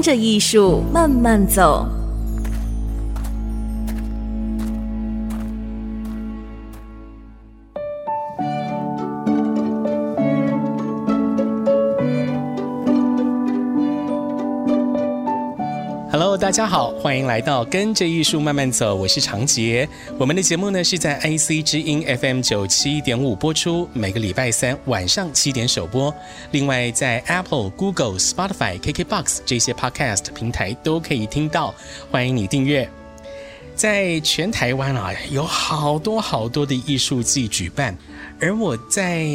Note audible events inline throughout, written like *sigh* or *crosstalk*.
跟着艺术慢慢走。大家好，欢迎来到跟着艺术慢慢走，我是长杰。我们的节目呢是在 IC 之音 FM 九七点五播出，每个礼拜三晚上七点首播。另外在 Apple、Google、Spotify、KKBox 这些 Podcast 平台都可以听到，欢迎你订阅。在全台湾啊，有好多好多的艺术季举办。而我在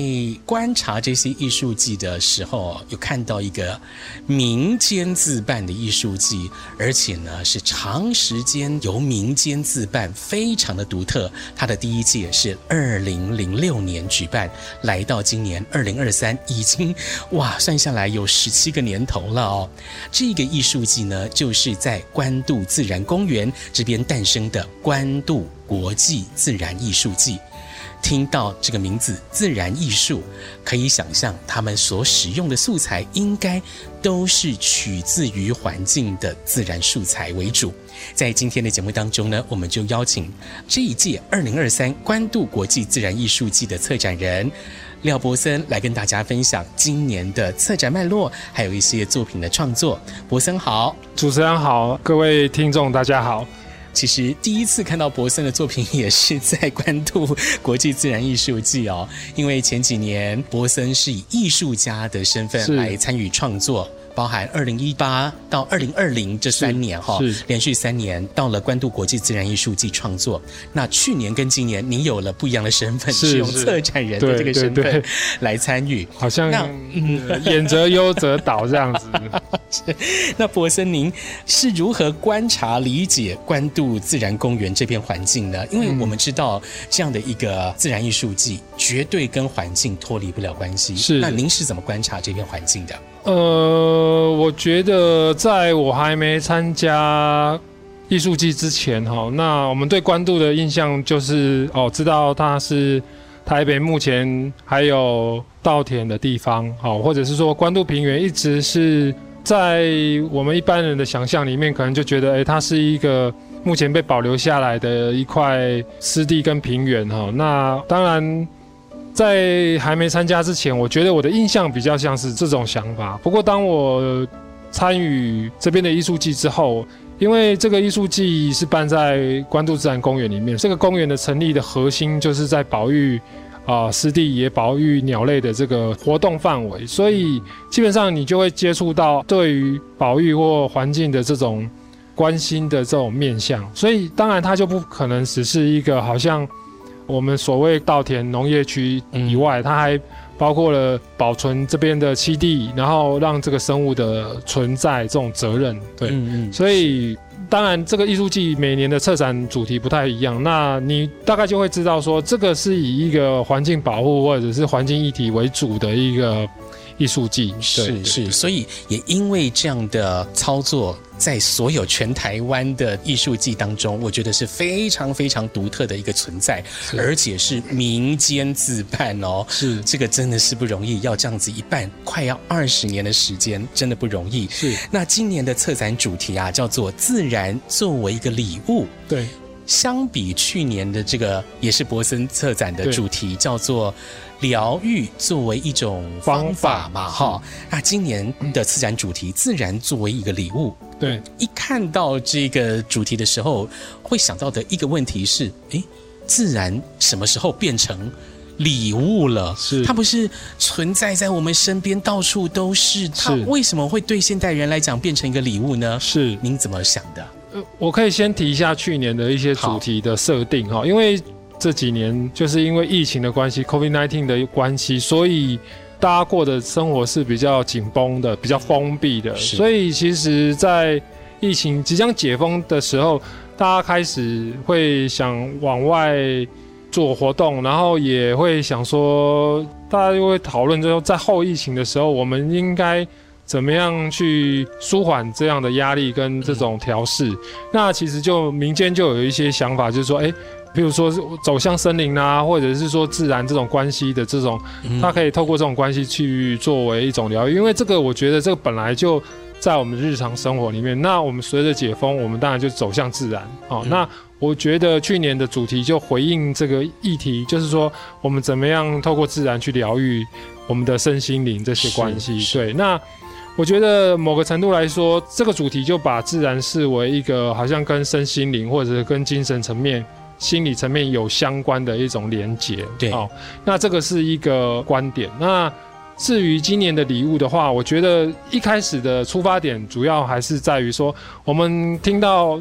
观察这些艺术季的时候，有看到一个民间自办的艺术季，而且呢是长时间由民间自办，非常的独特。它的第一届是二零零六年举办，来到今年二零二三，已经哇算下来有十七个年头了哦。这个艺术季呢，就是在关渡自然公园这边诞生真的关渡国际自然艺术季。听到这个名字“自然艺术”，可以想象他们所使用的素材应该都是取自于环境的自然素材为主。在今天的节目当中呢，我们就邀请这一届二零二三关渡国际自然艺术季的策展人廖博森来跟大家分享今年的策展脉络，还有一些作品的创作。博森好，主持人好，各位听众大家好。其实第一次看到博森的作品也是在关渡国际自然艺术季哦，因为前几年博森是以艺术家的身份来参与创作。包含二零一八到二零二零这三年哈，连续三年到了关渡国际自然艺术季创作。那去年跟今年，你有了不一样的身份，是用策展人的这个身份来参与。好像那嗯，演则优则导这样子。*laughs* 那博森，您是如何观察理解关渡自然公园这片环境呢？因为我们知道这样的一个自然艺术季，绝对跟环境脱离不了关系。是，那您是怎么观察这片环境的？呃，我觉得在我还没参加艺术季之前，哈，那我们对关渡的印象就是，哦，知道它是台北目前还有稻田的地方，好，或者是说关渡平原一直是在我们一般人的想象里面，可能就觉得，哎，它是一个目前被保留下来的一块湿地跟平原，哈，那当然。在还没参加之前，我觉得我的印象比较像是这种想法。不过，当我参与这边的艺术季之后，因为这个艺术季是办在关渡自然公园里面，这个公园的成立的核心就是在保育啊湿地，也保育鸟类的这个活动范围，所以基本上你就会接触到对于保育或环境的这种关心的这种面向。所以，当然它就不可能只是一个好像。我们所谓稻田农业区以外，它还包括了保存这边的栖地，然后让这个生物的存在这种责任。对，嗯嗯。所以当然这个艺术季每年的策展主题不太一样，那你大概就会知道说，这个是以一个环境保护或者是环境议题为主的一个。艺术季是是，所以也因为这样的操作，在所有全台湾的艺术季当中，我觉得是非常非常独特的一个存在，而且是民间自办哦。是这个真的是不容易，要这样子一办，快要二十年的时间，真的不容易。是那今年的策展主题啊，叫做“自然作为一个礼物”。对，相比去年的这个也是博森策展的主题，叫做。疗愈作为一种方法嘛，哈，那今年的策展主题“自然作为一个礼物”，对，一看到这个主题的时候，会想到的一个问题是：诶，自然什么时候变成礼物了？是它不是存在在我们身边，到处都是，它为什么会对现代人来讲变成一个礼物呢？是您怎么想的？呃，我可以先提一下去年的一些主题的设定哈，因为。这几年就是因为疫情的关系，COVID-19 的关系，所以大家过的生活是比较紧绷的，比较封闭的，所以其实，在疫情即将解封的时候，大家开始会想往外做活动，然后也会想说，大家就会讨论，就说在后疫情的时候，我们应该怎么样去舒缓这样的压力跟这种调试？嗯、那其实就民间就有一些想法，就是说，哎。比如说走向森林啊，或者是说自然这种关系的这种，它可以透过这种关系去作为一种疗愈，因为这个我觉得这个本来就在我们日常生活里面。那我们随着解封，我们当然就走向自然。哦，那我觉得去年的主题就回应这个议题，就是说我们怎么样透过自然去疗愈我们的身心灵这些关系。对，那我觉得某个程度来说，这个主题就把自然视为一个好像跟身心灵或者是跟精神层面。心理层面有相关的一种连结，对，哦，那这个是一个观点。那至于今年的礼物的话，我觉得一开始的出发点主要还是在于说，我们听到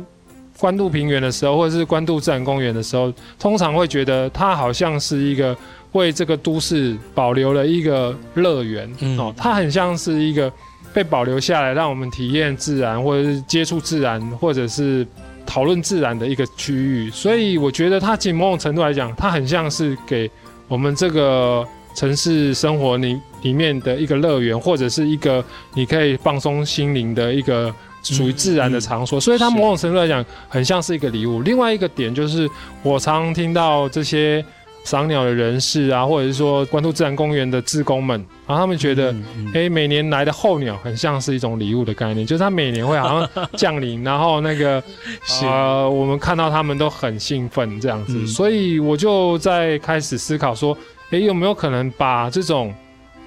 关渡平原的时候，或者是关渡自然公园的时候，通常会觉得它好像是一个为这个都市保留了一个乐园，嗯，哦，它很像是一个被保留下来，让我们体验自然，或者是接触自然，或者是。讨论自然的一个区域，所以我觉得它从某种程度来讲，它很像是给我们这个城市生活里里面的一个乐园，或者是一个你可以放松心灵的一个属于自然的场所。所以它某种程度来讲，很像是一个礼物。另外一个点就是，我常听到这些。赏鸟的人士啊，或者是说关渡自然公园的志工们，然后他们觉得，哎，每年来的候鸟很像是一种礼物的概念，就是它每年会好像降临，然后那个 *laughs* 呃，我们看到他们都很兴奋这样子，所以我就在开始思考说，哎，有没有可能把这种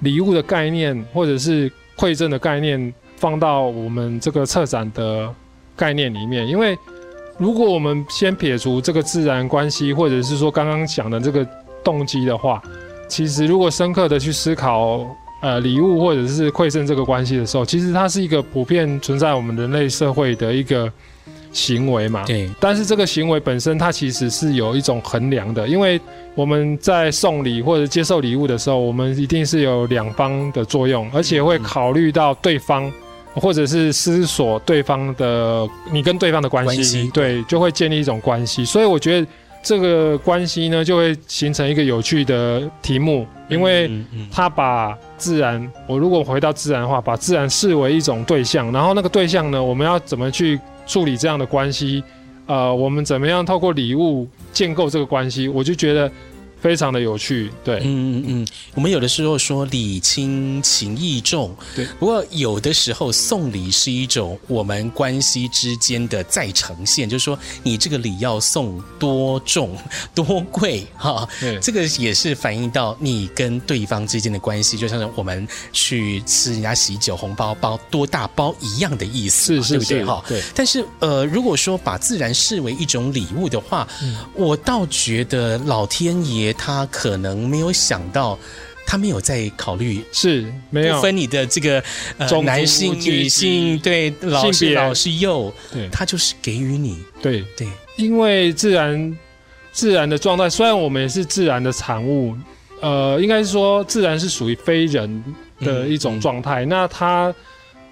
礼物的概念，或者是馈赠的概念，放到我们这个策展的概念里面，因为。如果我们先撇除这个自然关系，或者是说刚刚讲的这个动机的话，其实如果深刻的去思考，呃，礼物或者是馈赠这个关系的时候，其实它是一个普遍存在我们人类社会的一个行为嘛。对。但是这个行为本身，它其实是有一种衡量的，因为我们在送礼或者接受礼物的时候，我们一定是有两方的作用，而且会考虑到对方。或者是思索对方的你跟对方的关系，对，就会建立一种关系。所以我觉得这个关系呢，就会形成一个有趣的题目，因为他把自然，我如果回到自然的话，把自然视为一种对象，然后那个对象呢，我们要怎么去处理这样的关系？呃，我们怎么样透过礼物建构这个关系？我就觉得。非常的有趣，对，嗯嗯嗯，我们有的时候说礼轻情意重，对，不过有的时候送礼是一种我们关系之间的再呈现，就是说你这个礼要送多重 *laughs* 多贵哈，对，这个也是反映到你跟对方之间的关系，就像是我们去吃人家喜酒红包包多大包一样的意思，是是是，对不对哈？对。但是呃，如果说把自然视为一种礼物的话，嗯，我倒觉得老天爷。他可能没有想到，他没有在考虑，是没有。分你的这个呃男性、女性，对，老是老是幼，对，他就是给予你，对。对，因为自然自然的状态，虽然我们也是自然的产物，呃，应该是说自然是属于非人的一种状态，那他。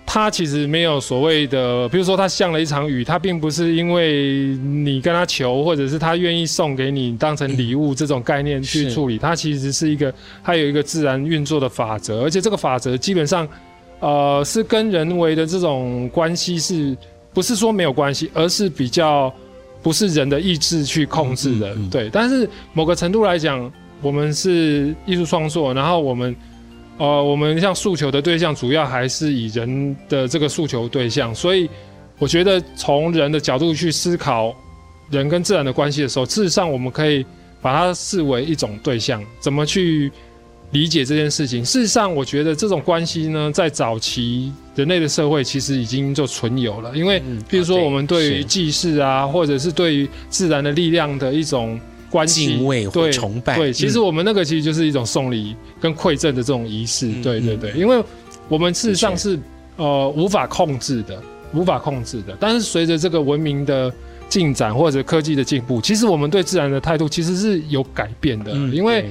他其实没有所谓的，比如说它下了一场雨，它并不是因为你跟他求，或者是他愿意送给你当成礼物这种概念去处理。它其实是一个，它有一个自然运作的法则，而且这个法则基本上，呃，是跟人为的这种关系是不是说没有关系，而是比较不是人的意志去控制的。对，但是某个程度来讲，我们是艺术创作，然后我们。呃，我们像诉求的对象，主要还是以人的这个诉求对象，所以我觉得从人的角度去思考人跟自然的关系的时候，事实上我们可以把它视为一种对象，怎么去理解这件事情？事实上，我觉得这种关系呢，在早期人类的社会其实已经就存有了，因为比如说我们对于祭祀啊，或者是对于自然的力量的一种。关敬畏或崇拜，对，其实我们那个其实就是一种送礼跟馈赠的这种仪式，嗯、对对对，因为我们事实上是呃无法控制的，无法控制的。但是随着这个文明的进展或者科技的进步，其实我们对自然的态度其实是有改变的，嗯、因为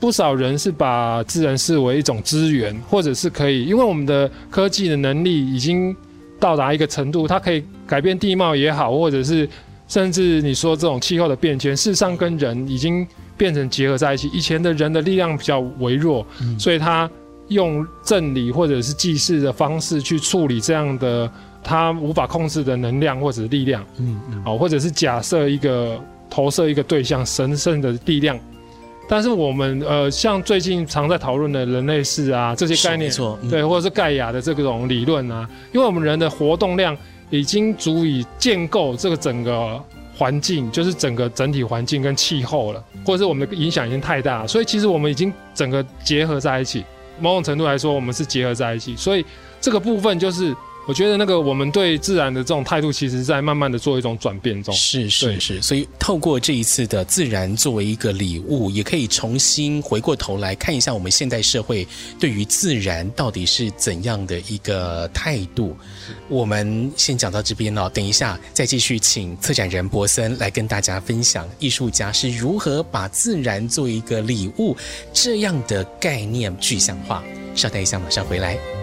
不少人是把自然视为一种资源，或者是可以，因为我们的科技的能力已经到达一个程度，它可以改变地貌也好，或者是甚至你说这种气候的变迁，事实上跟人已经变成结合在一起。以前的人的力量比较微弱，嗯、所以他用正理或者是祭祀的方式去处理这样的他无法控制的能量或者是力量，嗯嗯，哦，或者是假设一个投射一个对象神圣的力量。但是我们呃，像最近常在讨论的人类世啊这些概念，嗯、对，或者是盖亚的这种理论啊，因为我们人的活动量已经足以建构这个整个环境，就是整个整体环境跟气候了，或者是我们的影响已经太大，所以其实我们已经整个结合在一起，某种程度来说，我们是结合在一起，所以这个部分就是。我觉得那个我们对自然的这种态度，其实在慢慢的做一种转变中。是是是，所以透过这一次的自然作为一个礼物，也可以重新回过头来看一下我们现代社会对于自然到底是怎样的一个态度。我们先讲到这边哦，等一下再继续请策展人博森来跟大家分享艺术家是如何把自然作为一个礼物这样的概念具象化。稍待一下，马上回来。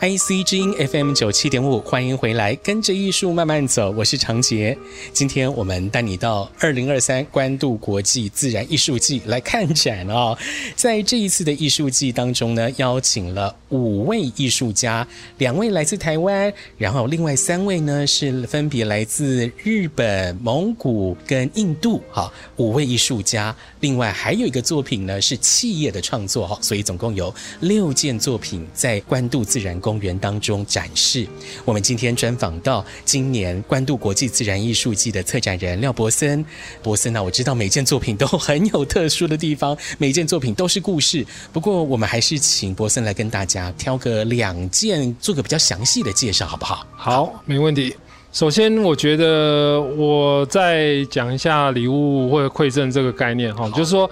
IC 之音 FM 九七点五，欢迎回来，跟着艺术慢慢走，我是长杰。今天我们带你到二零二三关渡国际自然艺术季来看展哦。在这一次的艺术季当中呢，邀请了五位艺术家，两位来自台湾，然后另外三位呢是分别来自日本、蒙古跟印度。哈，五位艺术家，另外还有一个作品呢是企业的创作哈，所以总共有六件作品在关渡自然公园当中展示。我们今天专访到今年关渡国际自然艺术季的策展人廖博森。博森呢，我知道每件作品都很有特殊的地方，每件作品都是故事。不过，我们还是请博森来跟大家挑个两件，做个比较详细的介绍，好不好？好，没问题。首先，我觉得我再讲一下礼物或者馈赠这个概念哈，就是说。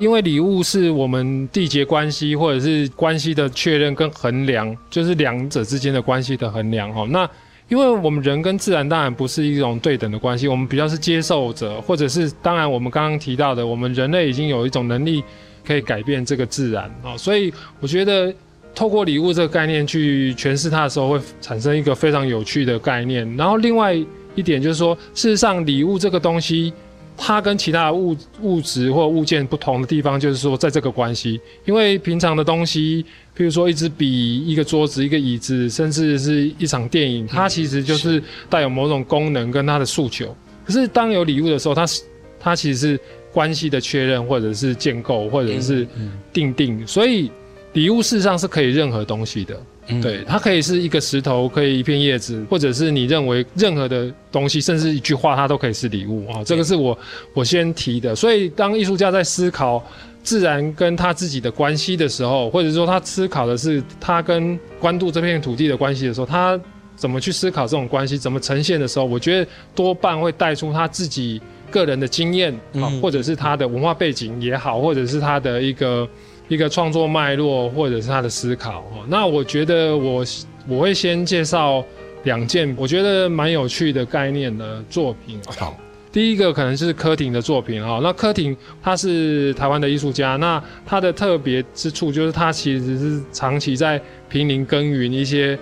因为礼物是我们缔结关系或者是关系的确认跟衡量，就是两者之间的关系的衡量哈。那因为我们人跟自然当然不是一种对等的关系，我们比较是接受者，或者是当然我们刚刚提到的，我们人类已经有一种能力可以改变这个自然啊。所以我觉得透过礼物这个概念去诠释它的时候，会产生一个非常有趣的概念。然后另外一点就是说，事实上礼物这个东西。它跟其他的物物质或物件不同的地方，就是说在这个关系，因为平常的东西，譬如说一支笔、一个桌子、一个椅子，甚至是一场电影，它其实就是带有某种功能跟它的诉求。可是当有礼物的时候，它是它其实是关系的确认，或者是建构，或者是定定。所以礼物事实上是可以任何东西的。对，它可以是一个石头，可以一片叶子，或者是你认为任何的东西，甚至一句话，它都可以是礼物啊。这个是我我先提的。所以，当艺术家在思考自然跟他自己的关系的时候，或者说他思考的是他跟关渡这片土地的关系的时候，他怎么去思考这种关系，怎么呈现的时候，我觉得多半会带出他自己个人的经验啊，或者是他的文化背景也好，或者是他的一个。一个创作脉络，或者是他的思考。哦那我觉得我我会先介绍两件我觉得蛮有趣的概念的作品。好，第一个可能是柯廷的作品。哈，那柯廷他是台湾的艺术家，那他的特别之处就是他其实是长期在平林耕耘一些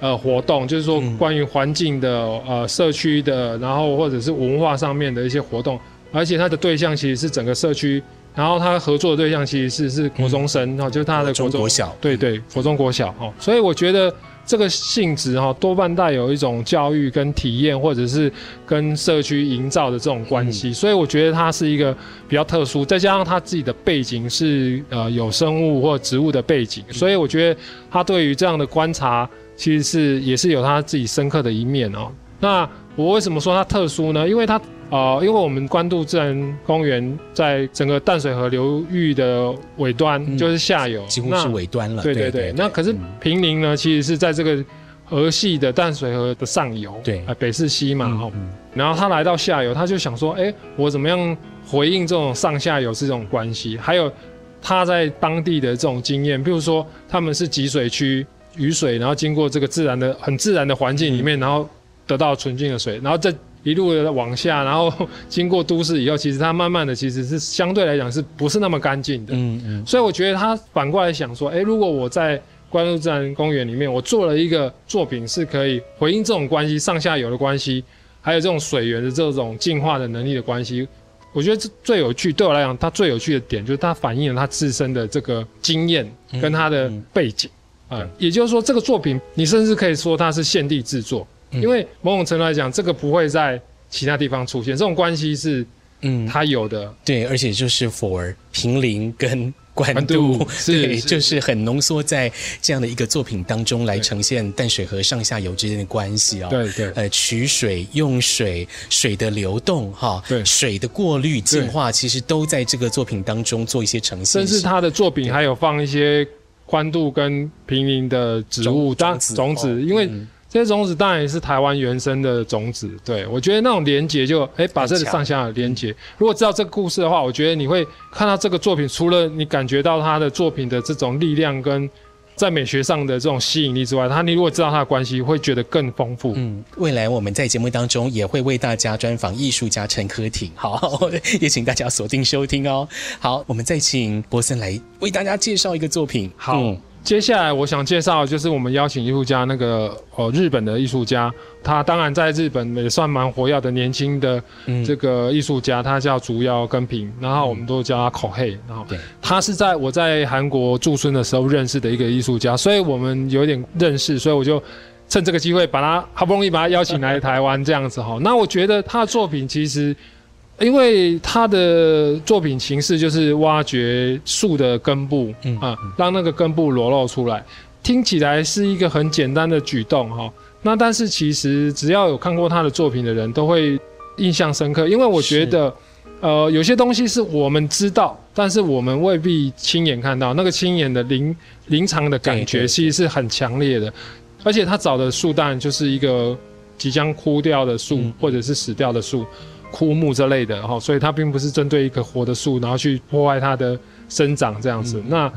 呃活动，就是说关于环境的呃社区的，然后或者是文化上面的一些活动，而且他的对象其实是整个社区。然后他合作的对象其实是是国中生，哈、嗯，就是他的国中，国小，对对，国中国小，哈，所以我觉得这个性质哈，多半带有一种教育跟体验，或者是跟社区营造的这种关系，嗯、所以我觉得他是一个比较特殊，再加上他自己的背景是呃有生物或植物的背景，所以我觉得他对于这样的观察，其实是也是有他自己深刻的一面哦。那我为什么说他特殊呢？因为他。哦、呃，因为我们关渡自然公园在整个淡水河流域的尾端，嗯、就是下游，几乎是尾端了。对对对，那可是平林呢，其实是在这个河系的淡水河的上游，对，呃、北势溪嘛。然后他来到下游，他就想说，哎，我怎么样回应这种上下游这种关系？还有。他在当地的这种经验，比如说他们是集水区，雨水，然后经过这个自然的很自然的环境里面，然后得到纯净的水，然后再一路的往下，然后 *laughs* 经过都市以后，其实它慢慢的其实是相对来讲是不是那么干净的？嗯嗯。所以我觉得他反过来想说，哎，如果我在关渡自然公园里面，我做了一个作品，是可以回应这种关系上下游的关系，还有这种水源的这种净化的能力的关系。我觉得这最有趣，对我来讲，它最有趣的点就是它反映了它自身的这个经验跟它的背景啊、嗯嗯。也就是说，这个作品你甚至可以说它是现地制作，因为某种程度来讲，这个不会在其他地方出现。这种关系是，嗯，它有的。对，而且就是 for 平林跟。关渡 *laughs* 对，就是很浓缩在这样的一个作品当中来呈现淡水河上下游之间的关系啊、哦。对对，呃，取水、用水、水的流动，哈，对，水的过滤、净化，其实都在这个作品当中做一些呈现。甚至他的作品还有放一些关渡跟平林的植物当种子，因为。嗯这些种子当然也是台湾原生的种子，对，我觉得那种连接就哎，把这个上下连接。如果知道这个故事的话，我觉得你会看到这个作品，除了你感觉到他的作品的这种力量跟在美学上的这种吸引力之外，他你如果知道他的关系，会觉得更丰富。嗯，未来我们在节目当中也会为大家专访艺术家陈科廷，好，*laughs* 也请大家锁定收听哦。好，我们再请博森来为大家介绍一个作品。好。嗯接下来我想介绍，就是我们邀请艺术家那个呃日本的艺术家，他当然在日本也算蛮活跃的年轻的这个艺术家，他叫竹腰根平，然后我们都叫他口黑，然后他是在我在韩国驻村的时候认识的一个艺术家，所以我们有点认识，所以我就趁这个机会把他好不容易把他邀请来台湾这样子哈。那我觉得他的作品其实。因为他的作品形式就是挖掘树的根部，嗯啊，让那个根部裸露出来，听起来是一个很简单的举动哈。那但是其实只要有看过他的作品的人都会印象深刻，因为我觉得，呃，有些东西是我们知道，但是我们未必亲眼看到，那个亲眼的临临场的感觉其实是很强烈的。而且他找的树当然就是一个即将枯掉的树，或者是死掉的树。枯木之类的哈，所以它并不是针对一棵活的树，然后去破坏它的生长这样子。嗯、那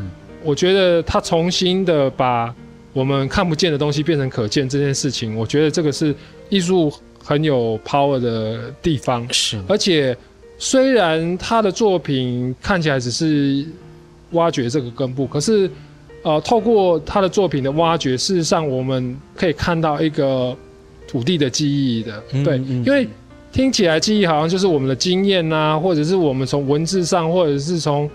我觉得他重新的把我们看不见的东西变成可见这件事情，我觉得这个是艺术很有 power 的地方。是，而且虽然他的作品看起来只是挖掘这个根部，可是呃，透过他的作品的挖掘，事实上我们可以看到一个土地的记忆的，嗯、对，因为。听起来记忆好像就是我们的经验呐、啊，或者是我们从文字上，或者是从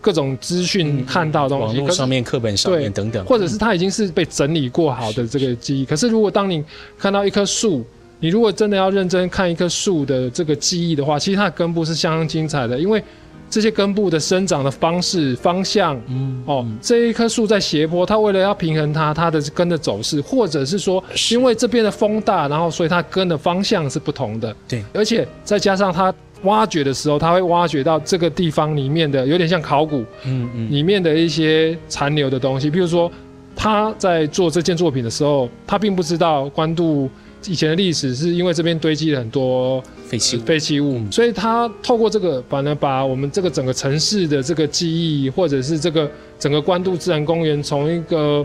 各种资讯看到的东西，网络上面、课本上面等等，或者是它已经是被整理过好的这个记忆。可是如果当你看到一棵树，你如果真的要认真看一棵树的这个记忆的话，其实它的根部是相当精彩的，因为。这些根部的生长的方式、方向，嗯，哦，这一棵树在斜坡，它为了要平衡它，它的根的走势，或者是说，因为这边的风大，然后所以它根的方向是不同的，对，而且再加上它挖掘的时候，它会挖掘到这个地方里面的有点像考古，嗯嗯，里面的一些残留的东西，比如说他在做这件作品的时候，他并不知道关渡。以前的历史是因为这边堆积了很多废弃废弃物，所以它透过这个，反而把我们这个整个城市的这个记忆，或者是这个整个关渡自然公园，从一个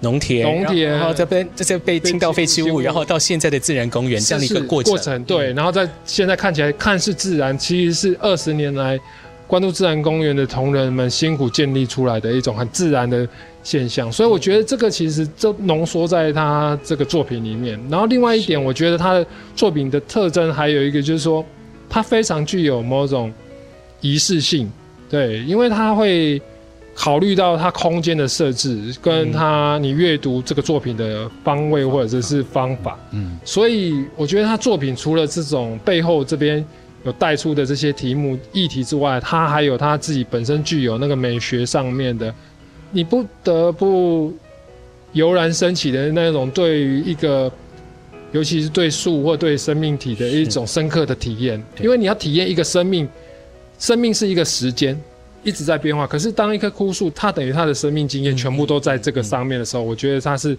农田，农田，然后这边这些被倾倒废弃物，然后到现在的自然公园这样的一个过程，过程对，然后在现在看起来看似自然，其实是二十年来关渡自然公园的同仁们辛苦建立出来的一种很自然的。现象，所以我觉得这个其实就浓缩在他这个作品里面。然后另外一点，我觉得他的作品的特征还有一个就是说，他非常具有某种仪式性，对，因为他会考虑到他空间的设置，跟他你阅读这个作品的方位或者是方法，嗯，所以我觉得他作品除了这种背后这边有带出的这些题目议题之外，他还有他自己本身具有那个美学上面的。你不得不油然升起的那种对于一个，尤其是对树或对生命体的一种深刻的体验，因为你要体验一个生命，生命是一个时间一直在变化。可是当一棵枯树，它等于它的生命经验全部都在这个上面的时候，我觉得它是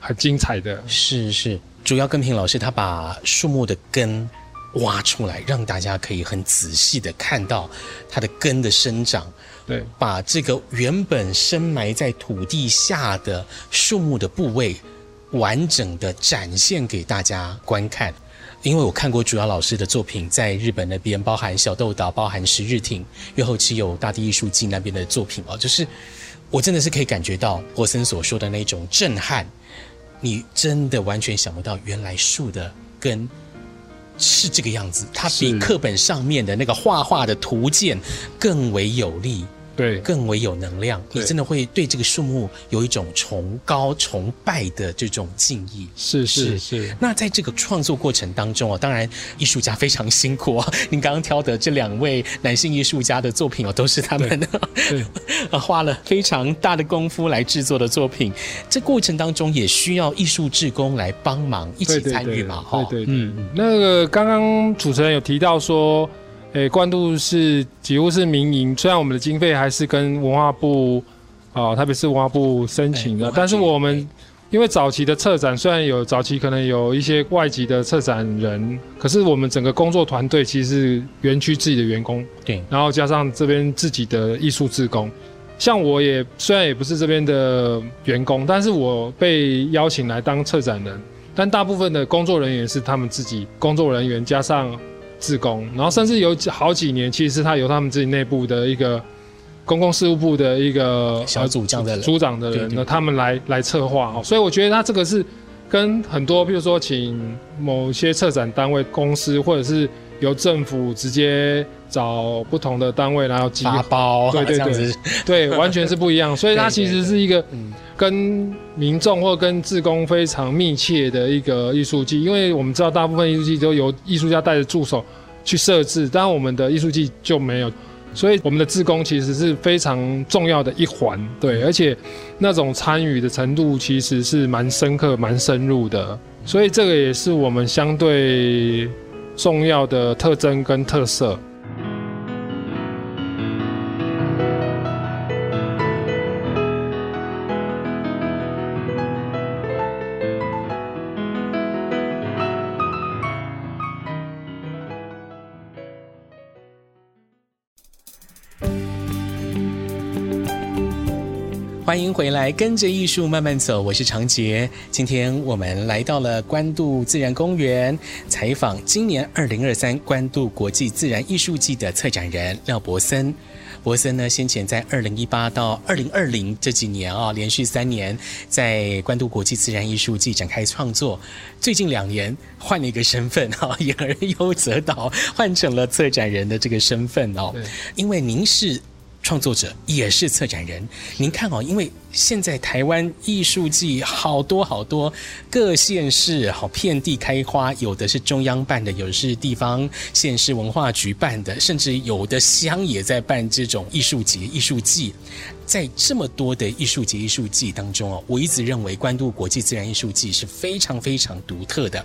很精彩的。是是，主要根平老师他把树木的根挖出来，让大家可以很仔细的看到它的根的生长。对，把这个原本深埋在土地下的树木的部位，完整的展现给大家观看。因为我看过主要老师的作品，在日本那边，包含小豆岛，包含十日町，越后期有大地艺术季那边的作品哦，就是我真的是可以感觉到博森所说的那种震撼。你真的完全想不到，原来树的根是这个样子，它比课本上面的那个画画的图鉴更为有力。对，更为有能量，你真的会对这个树木有一种崇高、崇拜的这种敬意。是是是，是。那在这个创作过程当中啊，当然艺术家非常辛苦啊。*laughs* 您刚刚挑的这两位男性艺术家的作品哦，都是他们的，对，*laughs* 花了非常大的功夫来制作的作品。这过程当中也需要艺术志工来帮忙一起参与嘛？哈，对对，嗯，那个刚刚主持人有提到说。诶，关渡是几乎是民营，虽然我们的经费还是跟文化部啊，特别是文化部申请的，但是我们因为早期的策展虽然有早期可能有一些外籍的策展人，可是我们整个工作团队其实是园区自己的员工，对，然后加上这边自己的艺术志工，像我也虽然也不是这边的员工，但是我被邀请来当策展人，但大部分的工作人员是他们自己工作人员加上。志工，然后甚至有好几年，其实是他由他们自己内部的一个公共事务部的一个小组这样的组长的人，那他们来来策划哦，所以我觉得他这个是跟很多，比如说请某些策展单位公司，或者是由政府直接找不同的单位，然后发包，对对对，*laughs* 对，完全是不一样。所以它其实是一个跟民众或跟志工非常密切的一个艺术季，因为我们知道大部分艺术季都由艺术家带着助手去设置，但我们的艺术季就没有，所以我们的志工其实是非常重要的一环，对，而且那种参与的程度其实是蛮深刻、蛮深入的，所以这个也是我们相对重要的特征跟特色。欢迎回来，跟着艺术慢慢走。我是长杰。今天我们来到了关渡自然公园，采访今年二零二三关渡国际自然艺术季的策展人廖博森。博森呢，先前在二零一八到二零二零这几年啊，连续三年在关渡国际自然艺术季展开创作。最近两年换了一个身份 *laughs* 哈，言而优则导，换成了策展人的这个身份哦。因为您是。创作者也是策展人，您看哦，因为现在台湾艺术季好多好多，各县市好遍地开花，有的是中央办的，有的是地方县市文化局办的，甚至有的乡也在办这种艺术节、艺术季。在这么多的艺术节、艺术季当中哦，我一直认为关渡国际自然艺术季是非常非常独特的。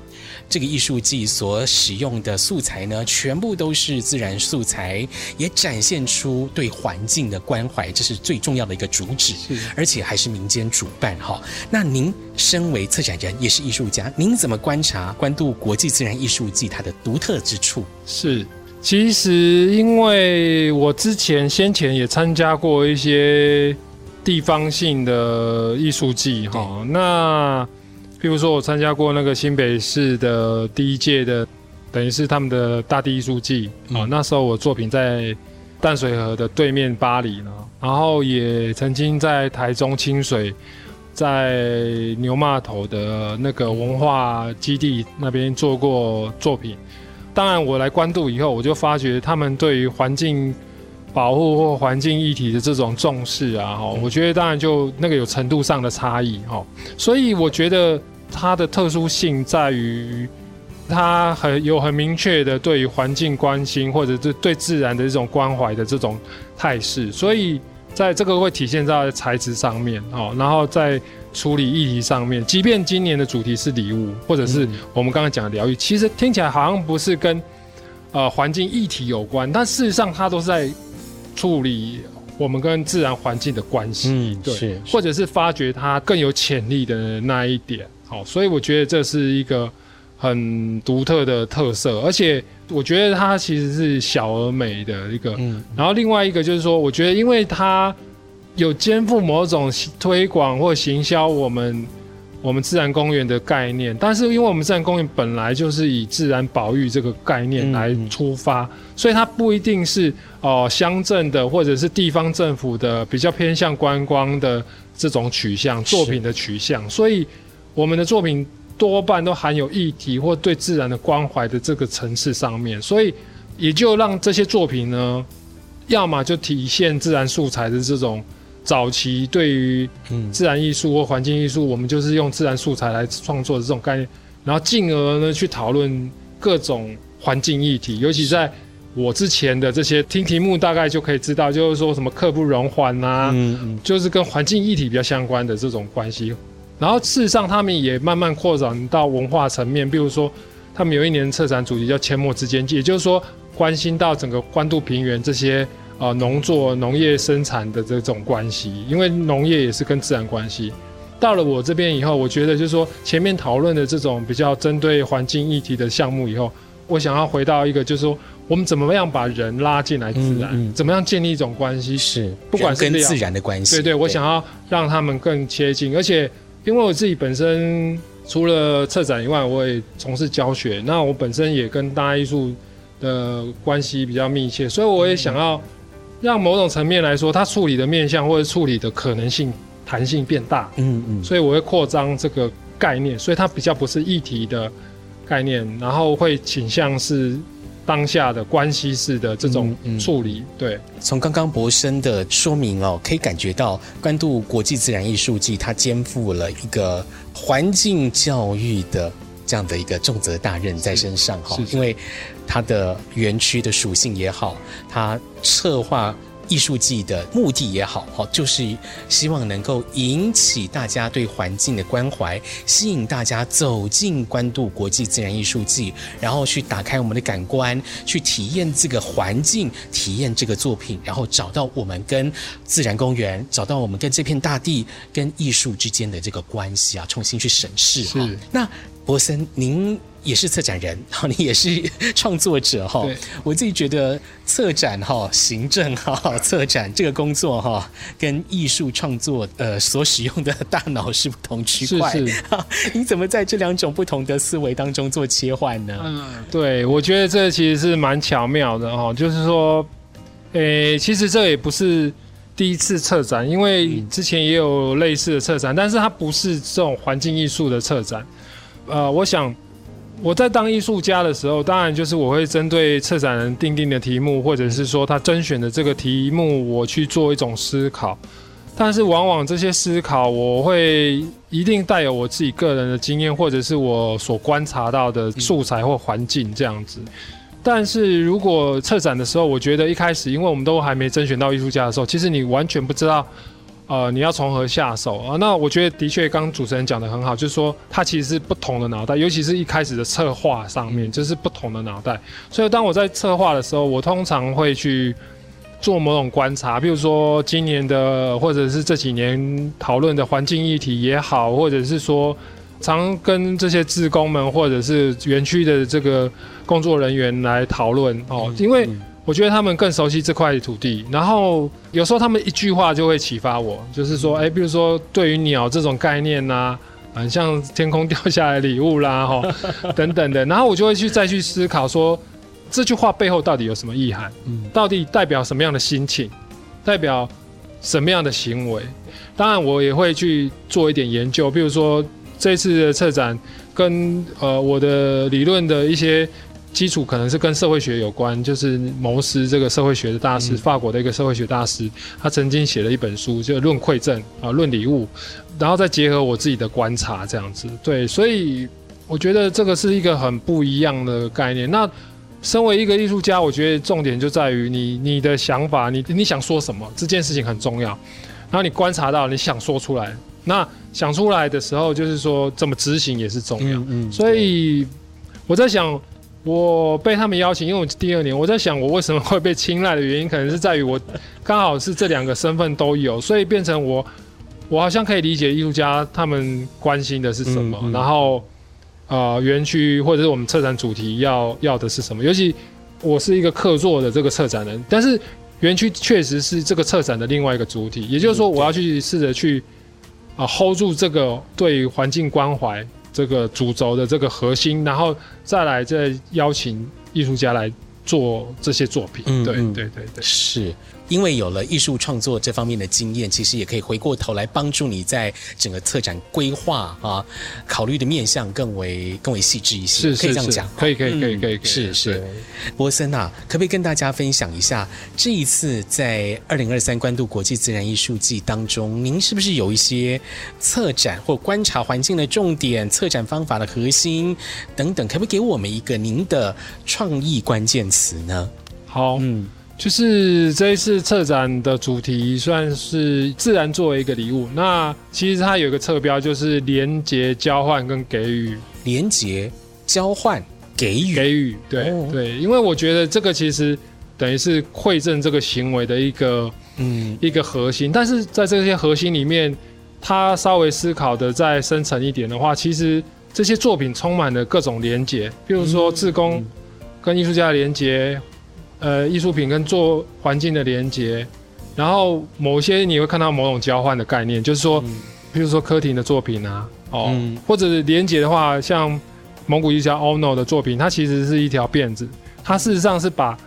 这个艺术季所使用的素材呢，全部都是自然素材，也展现出对环境的关怀，这是最重要的一个主旨。而且还是民间主办哈。那您身为策展人，也是艺术家，您怎么观察关渡国际自然艺术季它的独特之处？是。其实，因为我之前先前也参加过一些地方性的艺术季，哈，那譬如说我参加过那个新北市的第一届的，等于是他们的大地艺术季，啊，那时候我作品在淡水河的对面巴黎呢，然后也曾经在台中清水，在牛骂头的那个文化基地那边做过作品。当然，我来关渡以后，我就发觉他们对于环境保护或环境议题的这种重视啊，哈，我觉得当然就那个有程度上的差异，哈，所以我觉得它的特殊性在于，它很有很明确的对于环境关心，或者是对自然的这种关怀的这种态势，所以在这个会体现在材质上面，哦，然后在。处理议题上面，即便今年的主题是礼物，或者是我们刚刚讲的疗愈，其实听起来好像不是跟呃环境议题有关，但事实上它都是在处理我们跟自然环境的关系，嗯，对，是，或者是发掘它更有潜力的那一点。好，所以我觉得这是一个很独特的特色，而且我觉得它其实是小而美的一个。嗯，然后另外一个就是说，我觉得因为它有肩负某种推广或行销我们我们自然公园的概念，但是因为我们自然公园本来就是以自然保育这个概念来出发，所以它不一定是哦乡镇的或者是地方政府的比较偏向观光的这种取向作品的取向，所以我们的作品。多半都含有议题或对自然的关怀的这个层次上面，所以也就让这些作品呢，要么就体现自然素材的这种早期对于自然艺术或环境艺术，我们就是用自然素材来创作的这种概念，然后进而呢去讨论各种环境议题，尤其在我之前的这些听题目大概就可以知道，就是说什么刻不容缓啊，就是跟环境议题比较相关的这种关系。然后事实上，他们也慢慢扩展到文化层面，比如说，他们有一年策展主题叫“阡陌之间”，也就是说，关心到整个关渡平原这些呃农作、农业生产的这种关系，因为农业也是跟自然关系。到了我这边以后，我觉得就是说，前面讨论的这种比较针对环境议题的项目以后，我想要回到一个，就是说，我们怎么样把人拉进来自然，嗯嗯、怎么样建立一种关系，是不管是跟自然的关系，对对，我想要让他们更贴近，而且。因为我自己本身除了策展以外，我也从事教学。那我本身也跟大艺术的关系比较密切，所以我也想要让某种层面来说，它处理的面向或者处理的可能性弹性变大。嗯嗯。所以我会扩张这个概念，所以它比较不是议题的概念，然后会倾向是。当下的关系式的这种处理，嗯嗯、对。从刚刚博生的说明哦，可以感觉到关渡国际自然艺术季它肩负了一个环境教育的这样的一个重责大任在身上哈，因为它的园区的属性也好，它策划。艺术季的目的也好，哈，就是希望能够引起大家对环境的关怀，吸引大家走进关渡国际自然艺术季，然后去打开我们的感官，去体验这个环境，体验这个作品，然后找到我们跟自然公园，找到我们跟这片大地、跟艺术之间的这个关系啊，重新去审视哈。那博森，您。也是策展人，*laughs* 哈，你也是创作者，哈。我自己觉得策展，哈，行政，哈，*laughs* 策展这个工作，哈，跟艺术创作，呃，所使用的大脑是不同区块。是是。*laughs* 你怎么在这两种不同的思维当中做切换呢？嗯，对，我觉得这其实是蛮巧妙的，哈，就是说，诶，其实这也不是第一次策展，因为之前也有类似的策展，但是它不是这种环境艺术的策展。呃，我想。我在当艺术家的时候，当然就是我会针对策展人定定的题目，或者是说他甄选的这个题目，我去做一种思考。但是往往这些思考，我会一定带有我自己个人的经验，或者是我所观察到的素材或环境这样子。但是如果策展的时候，我觉得一开始，因为我们都还没甄选到艺术家的时候，其实你完全不知道。呃，你要从何下手啊？那我觉得的确，刚刚主持人讲的很好，就是说它其实是不同的脑袋，尤其是一开始的策划上面，就是不同的脑袋。所以当我在策划的时候，我通常会去做某种观察，比如说今年的或者是这几年讨论的环境议题也好，或者是说常跟这些志工们或者是园区的这个工作人员来讨论哦，因为。我觉得他们更熟悉这块土地，然后有时候他们一句话就会启发我，就是说，哎，比如说对于鸟这种概念呐、啊，很像天空掉下来礼物啦，哈，*laughs* 等等的，然后我就会去再去思考说，这句话背后到底有什么意涵？嗯，到底代表什么样的心情？代表什么样的行为？当然，我也会去做一点研究，比如说这次的策展跟呃我的理论的一些。基础可能是跟社会学有关，就是谋斯这个社会学的大师，法国的一个社会学大师，他曾经写了一本书，就《论馈赠》啊，《论礼物》，然后再结合我自己的观察，这样子，对，所以我觉得这个是一个很不一样的概念。那身为一个艺术家，我觉得重点就在于你你的想法，你你想说什么，这件事情很重要。然后你观察到你想说出来，那想出来的时候，就是说怎么执行也是重要。嗯，所以我在想。我被他们邀请，因为我第二年，我在想我为什么会被青睐的原因，可能是在于我刚好是这两个身份都有，所以变成我，我好像可以理解艺术家他们关心的是什么，嗯嗯、然后，呃园区或者是我们策展主题要要的是什么。尤其我是一个客座的这个策展人，但是园区确实是这个策展的另外一个主体，也就是说我要去试着去啊、呃、hold 住这个对环境关怀这个主轴的这个核心，然后再来再邀请艺术家来做这些作品。嗯，对对对对，是。因为有了艺术创作这方面的经验，其实也可以回过头来帮助你在整个策展规划啊，考虑的面向更为更为细致一些。是，是，可以这样讲，可以可以可以可以。是是，柏森啊，可不可以跟大家分享一下这一次在二零二三关渡国际自然艺术季当中，您是不是有一些策展或观察环境的重点、策展方法的核心等等？可不可以给我们一个您的创意关键词呢？好，嗯。就是这一次策展的主题算是自然作为一个礼物。那其实它有一个侧标，就是连结、交换跟给予。连结、交换、给予。给予，对、哦、对。因为我觉得这个其实等于是馈赠这个行为的一个嗯一个核心。但是在这些核心里面，他稍微思考的再深层一点的话，其实这些作品充满了各种连接，比如说自工跟艺术家的连结。呃，艺术品跟做环境的连接，然后某些你会看到某种交换的概念，就是说，嗯、比如说柯廷的作品啊，哦，嗯、或者连接的话，像蒙古艺术家 Ono 的作品，它其实是一条辫子，它事实上是把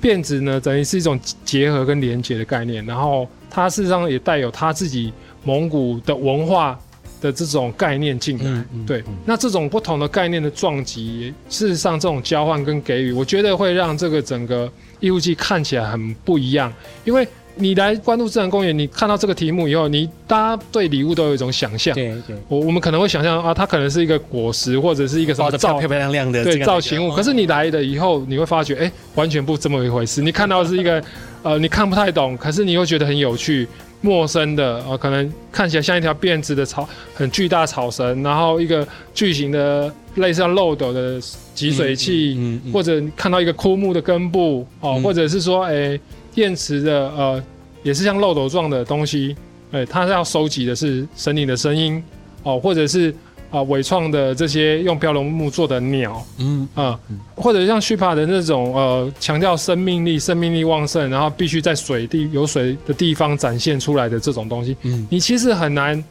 辫子呢，等于是一种结合跟连接的概念，然后它事实上也带有它自己蒙古的文化的这种概念进来，对，那这种不同的概念的撞击，事实上这种交换跟给予，我觉得会让这个整个。艺术季看起来很不一样，因为你来关渡自然公园，你看到这个题目以后，你大家对礼物都有一种想象。对对，我我们可能会想象啊，它可能是一个果实，或者是一个什么造漂漂亮亮的对造型物。可是你来了以后，你会发觉，哎、欸，完全不这么一回事。你看到的是一个，呃，你看不太懂，可是你又觉得很有趣。陌生的，呃，可能看起来像一条辫子的草，很巨大草绳，然后一个巨型的类似像漏斗的集水器，嗯嗯嗯、或者看到一个枯木的根部，哦、或者是说，哎，电池的，呃，也是像漏斗状的东西，哎，它是要收集的是森林的声音，哦、呃，或者是。啊，伟创的这些用飘绒木做的鸟，嗯啊，或者像 Shippa 的那种呃，强调生命力、生命力旺盛，然后必须在水地有水的地方展现出来的这种东西，嗯，你其实很难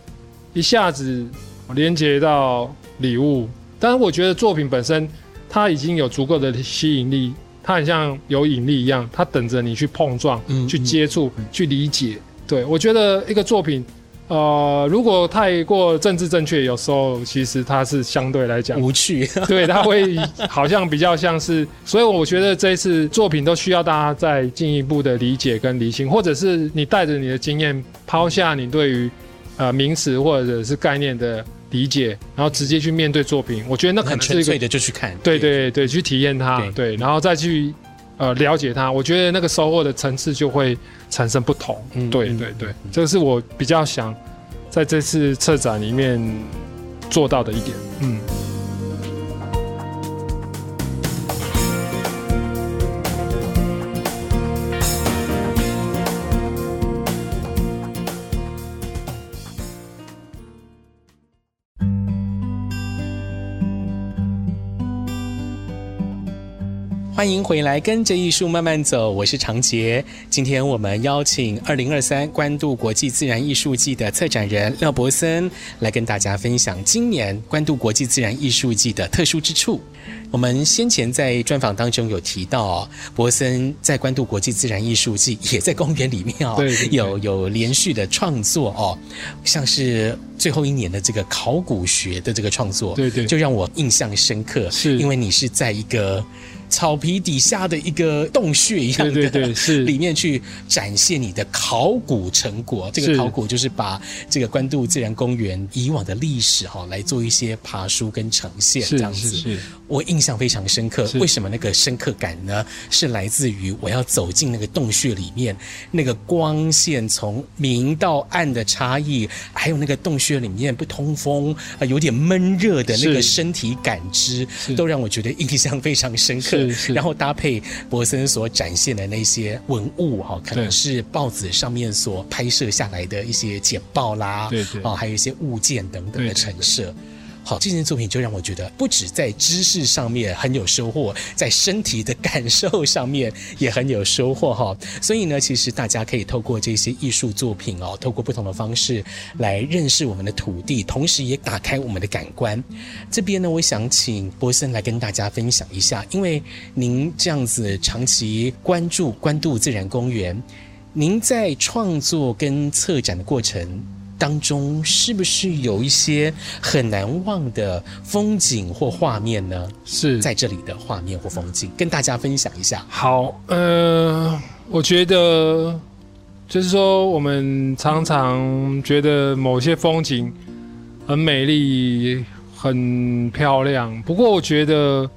一下子连接到礼物。但是我觉得作品本身它已经有足够的吸引力，它很像有引力一样，它等着你去碰撞、嗯、去接触、嗯、去理解。对，我觉得一个作品。呃，如果太过政治正确，有时候其实它是相对来讲无趣，*laughs* *laughs* 对，它会好像比较像是，所以我觉得这一次作品都需要大家再进一步的理解跟理性，或者是你带着你的经验，抛下你对于呃名词或者是概念的理解，然后直接去面对作品，我觉得那可能是一个纯粹的就去看，对对对，去体验它，对，然后再去。呃，了解它，我觉得那个收获的层次就会产生不同。嗯，对对对，嗯、这个是我比较想在这次策展里面做到的一点。嗯。欢迎回来，跟着艺术慢慢走。我是长杰。今天我们邀请二零二三关渡国际自然艺术季的策展人廖博森来跟大家分享今年关渡国际自然艺术季的特殊之处。我们先前在专访当中有提到哦，柏森在关渡国际自然艺术季也在公园里面哦，对对对有有连续的创作哦，像是最后一年的这个考古学的这个创作，对对，就让我印象深刻，是因为你是在一个。草皮底下的一个洞穴一样的，对对对，*laughs* 是里面去展现你的考古成果。这个考古就是把这个关渡自然公园以往的历史哈来做一些爬书跟呈现，这样子。是，是，是我印象非常深刻。为什么那个深刻感呢？是来自于我要走进那个洞穴里面，那个光线从明到暗的差异，还有那个洞穴里面不通风啊，有点闷热的那个身体感知，都让我觉得印象非常深刻。然后搭配博森所展现的那些文物哈，可能是报纸上面所拍摄下来的一些简报啦，对对，哦，还有一些物件等等的陈设，好，这件作品就让我觉得不止在知识上面很有收获，在身体的感受上面也很有收获哈。所以呢，其实大家可以透过这些艺术作品哦，透过不同的方式来认识我们的土地，同时也打开我们的感官。这边呢，我想请柏森来跟大家分享一下，因为您这样子长期关注关渡自然公园，您在创作跟策展的过程。当中是不是有一些很难忘的风景或画面呢？是在这里的画面或风景，跟大家分享一下。好，呃，我觉得就是说，我们常常觉得某些风景很美丽、很漂亮。不过，我觉得，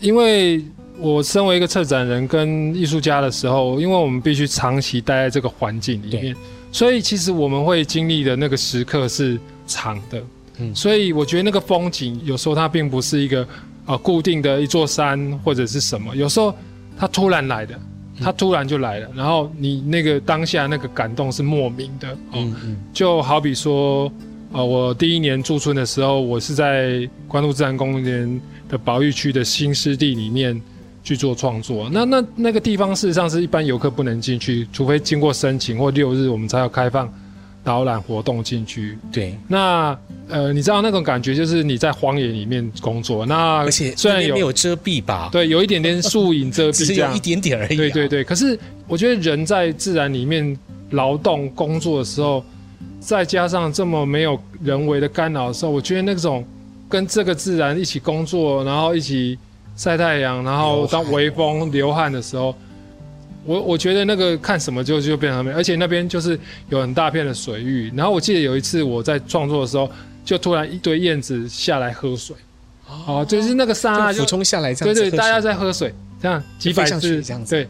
因为我身为一个策展人跟艺术家的时候，因为我们必须长期待在这个环境里面。所以其实我们会经历的那个时刻是长的，嗯，所以我觉得那个风景有时候它并不是一个呃固定的一座山或者是什么，有时候它突然来的，它突然就来了，然后你那个当下那个感动是莫名的，嗯嗯，就好比说，呃，我第一年驻村的时候，我是在关渡自然公园的保育区的新湿地里面。去做创作，那那那个地方事实上是一般游客不能进去，除非经过申请或六日，我们才要开放导览活动进去。对，那呃，你知道那种感觉就是你在荒野里面工作，那而且虽然有没有遮蔽吧，对，有一点点树影遮蔽，*laughs* 只是有一点点而已啊。对对对，可是我觉得人在自然里面劳动工作的时候，再加上这么没有人为的干扰的时候，我觉得那种跟这个自然一起工作，然后一起。晒太阳，然后当微风流汗的时候，我我觉得那个看什么就就变成美，而且那边就是有很大片的水域。然后我记得有一次我在创作的时候，就突然一堆燕子下来喝水，哦，就是那个沙啊，俯冲下来这样，对对，大家在喝水，这样几百只这样子，对，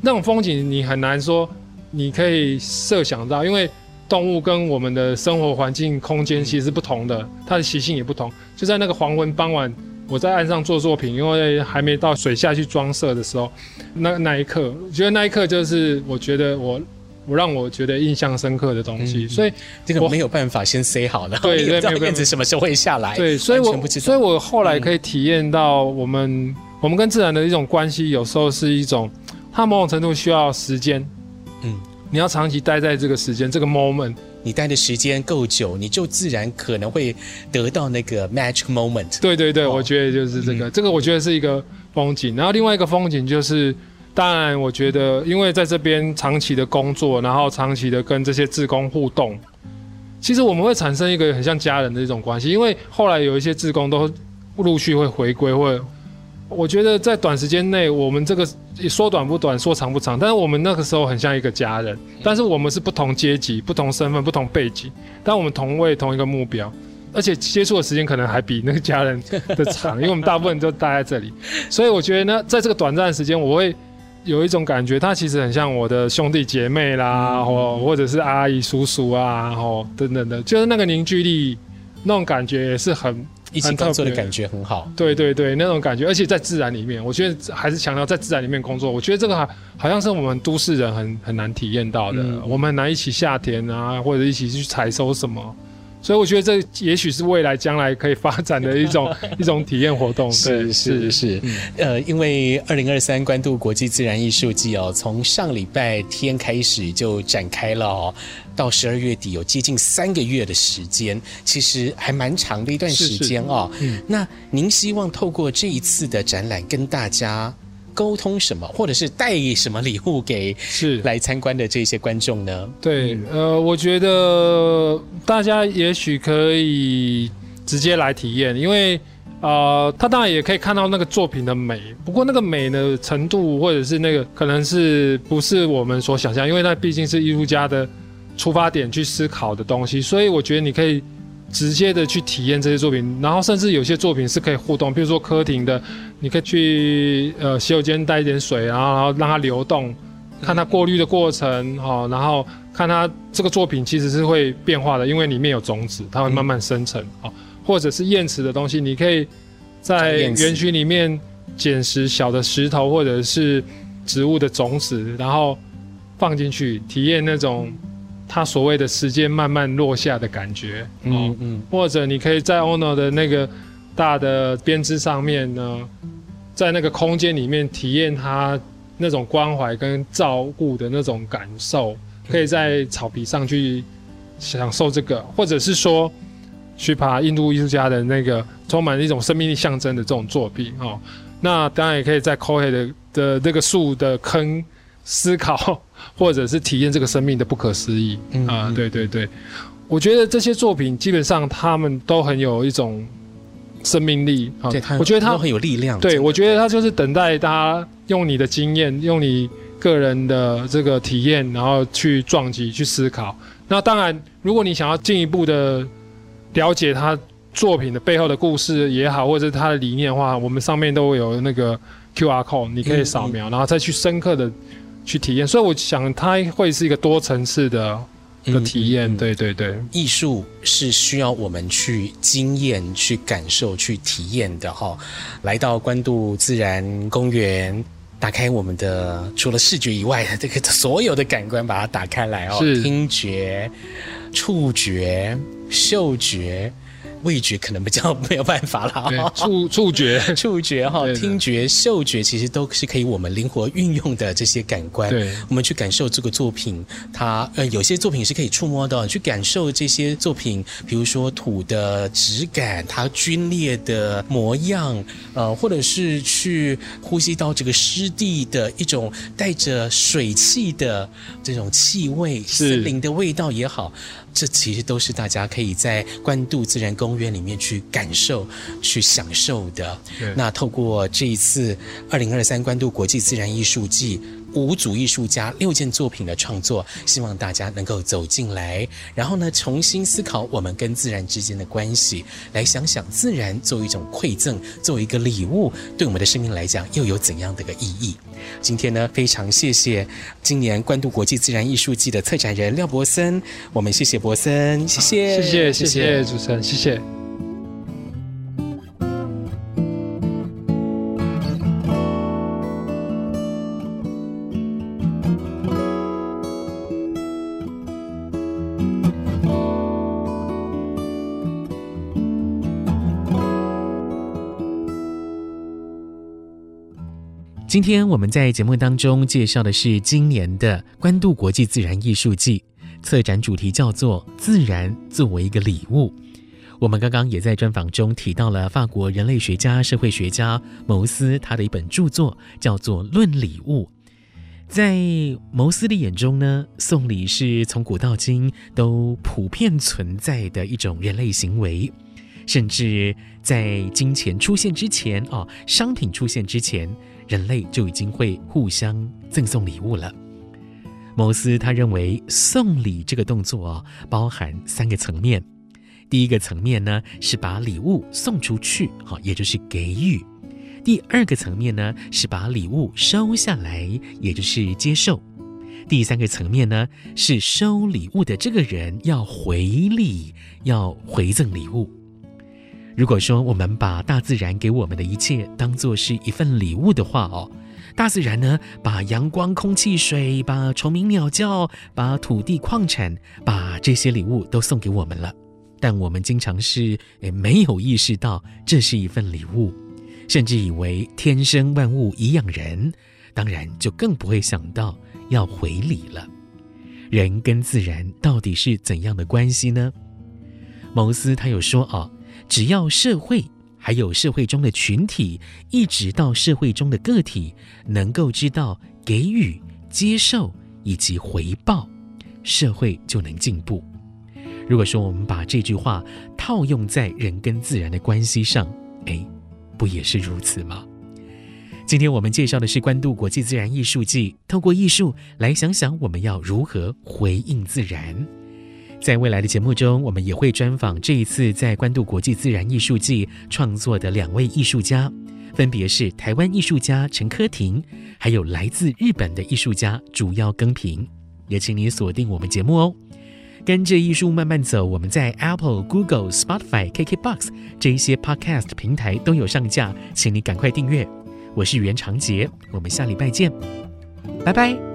那种风景你很难说，你可以设想到，因为动物跟我们的生活环境空间其实是不同的，它的习性也不同，就在那个黄昏傍晚。我在岸上做作品，因为还没到水下去装设的时候，那那一刻，我觉得那一刻就是我觉得我我让我觉得印象深刻的东西，嗯、所以这个没有办法先塞好了。对对，*laughs* 没有燕子什么时候会下来？对，所以我所以我后来可以体验到我们、嗯、我们跟自然的一种关系，有时候是一种，它某种程度需要时间，嗯，你要长期待在这个时间这个 moment。你待的时间够久，你就自然可能会得到那个 magic moment。对对对，哦、我觉得就是这个，嗯、这个我觉得是一个风景。然后另外一个风景就是，当然我觉得，因为在这边长期的工作，然后长期的跟这些志工互动，其实我们会产生一个很像家人的一种关系。因为后来有一些志工都陆续会回归，或我觉得在短时间内，我们这个说短不短，说长不长，但是我们那个时候很像一个家人。但是我们是不同阶级、不同身份、不同背景，但我们同为同一个目标，而且接触的时间可能还比那个家人的长，*laughs* 因为我们大部分都待在这里。所以我觉得呢，在这个短暂的时间，我会有一种感觉，他其实很像我的兄弟姐妹啦，或或者是阿姨叔叔啊，哦等等的，就是那个凝聚力，那种感觉也是很。一起工作的感觉很好，对对对，那种感觉，而且在自然里面，我觉得还是强调在自然里面工作。我觉得这个好好像是我们都市人很很难体验到的，嗯、我们很难一起下田啊，或者一起去采收什么。所以我觉得这也许是未来将来可以发展的一种 *laughs* 一种体验活动。是是是，嗯、呃，因为二零二三关渡国际自然艺术季哦，从上礼拜天开始就展开了哦，到十二月底有接近三个月的时间，其实还蛮长的一段时间哦。是是嗯、那您希望透过这一次的展览跟大家沟通什么，或者是带什么礼物给是来参观的这些观众呢？对，呃，我觉得大家也许可以直接来体验，因为呃，他当然也可以看到那个作品的美，不过那个美的程度或者是那个可能是不是我们所想象，因为那毕竟是艺术家的出发点去思考的东西，所以我觉得你可以。直接的去体验这些作品，然后甚至有些作品是可以互动，比如说柯廷的，你可以去呃洗手间带一点水，然后然后让它流动，看它过滤的过程，哈，然后看它这个作品其实是会变化的，因为里面有种子，它会慢慢生成，啊、嗯，或者是验池的东西，你可以在园区里面捡拾小的石头或者是植物的种子，然后放进去体验那种。它所谓的时间慢慢落下的感觉，嗯哦、嗯，或者你可以在 Ono 的那个大的编织上面呢，在那个空间里面体验它那种关怀跟照顾的那种感受，可以在草皮上去享受这个，或者是说去爬印度艺术家的那个充满一种生命力象征的这种作品哦。那当然也可以在 Kohe 的的这个树的坑思考，或者是体验这个生命的不可思议啊、嗯呃！对对对，我觉得这些作品基本上他们都很有一种生命力啊。对，我觉得他都很有力量。对，我觉得他就是等待大家用你的经验，用你个人的这个体验，然后去撞击、去思考。那当然，如果你想要进一步的了解他作品的背后的故事也好，或者是他的理念的话，我们上面都会有那个 QR code，你可以扫描，嗯嗯然后再去深刻的去体验。所以我想，它会是一个多层次的一个体验。嗯嗯嗯对对对，艺术是需要我们去经验、去感受、去体验的哈。来到关渡自然公园，打开我们的除了视觉以外的这个所有的感官，把它打开来哦，是听觉、触觉、嗅觉。味觉可能比较没有办法啦，触触觉，*laughs* 触觉哈，听觉、嗅觉其实都是可以我们灵活运用的这些感官。对，我们去感受这个作品，它呃有些作品是可以触摸的，去感受这些作品，比如说土的质感，它皲裂的模样，呃，或者是去呼吸到这个湿地的一种带着水汽的这种气味，是森林的味道也好。这其实都是大家可以在关渡自然公园里面去感受、去享受的。那透过这一次二零二三关渡国际自然艺术季，五组艺术家六件作品的创作，希望大家能够走进来，然后呢，重新思考我们跟自然之间的关系，来想想自然作为一种馈赠，作为一个礼物，对我们的生命来讲又有怎样的一个意义？今天呢，非常谢谢今年关渡国际自然艺术季的策展人廖博森，我们谢谢博森，谢谢，谢谢谢谢主持人，谢谢。今天我们在节目当中介绍的是今年的关渡国际自然艺术季，策展主题叫做“自然作为一个礼物”。我们刚刚也在专访中提到了法国人类学家、社会学家牟斯他的一本著作，叫做《论礼物》。在牟斯的眼中呢，送礼是从古到今都普遍存在的一种人类行为，甚至在金钱出现之前哦，商品出现之前。人类就已经会互相赠送礼物了。摩斯他认为送礼这个动作啊，包含三个层面。第一个层面呢，是把礼物送出去，好，也就是给予；第二个层面呢，是把礼物收下来，也就是接受；第三个层面呢，是收礼物的这个人要回礼，要回赠礼物。如果说我们把大自然给我们的一切当作是一份礼物的话哦，大自然呢，把阳光、空气、水，把虫鸣鸟叫，把土地、矿产，把这些礼物都送给我们了。但我们经常是诶没有意识到这是一份礼物，甚至以为天生万物以养人，当然就更不会想到要回礼了。人跟自然到底是怎样的关系呢？牟斯他有说哦。只要社会还有社会中的群体，一直到社会中的个体能够知道给予、接受以及回报，社会就能进步。如果说我们把这句话套用在人跟自然的关系上，哎，不也是如此吗？今天我们介绍的是关渡国际自然艺术季，透过艺术来想想我们要如何回应自然。在未来的节目中，我们也会专访这一次在关渡国际自然艺术季创作的两位艺术家，分别是台湾艺术家陈科婷，还有来自日本的艺术家竹腰耕平。也请你锁定我们节目哦。跟着艺术慢慢走，我们在 Apple、Google、Spotify、KKBox 这一些 Podcast 平台都有上架，请你赶快订阅。我是袁长杰，我们下礼拜见，拜拜。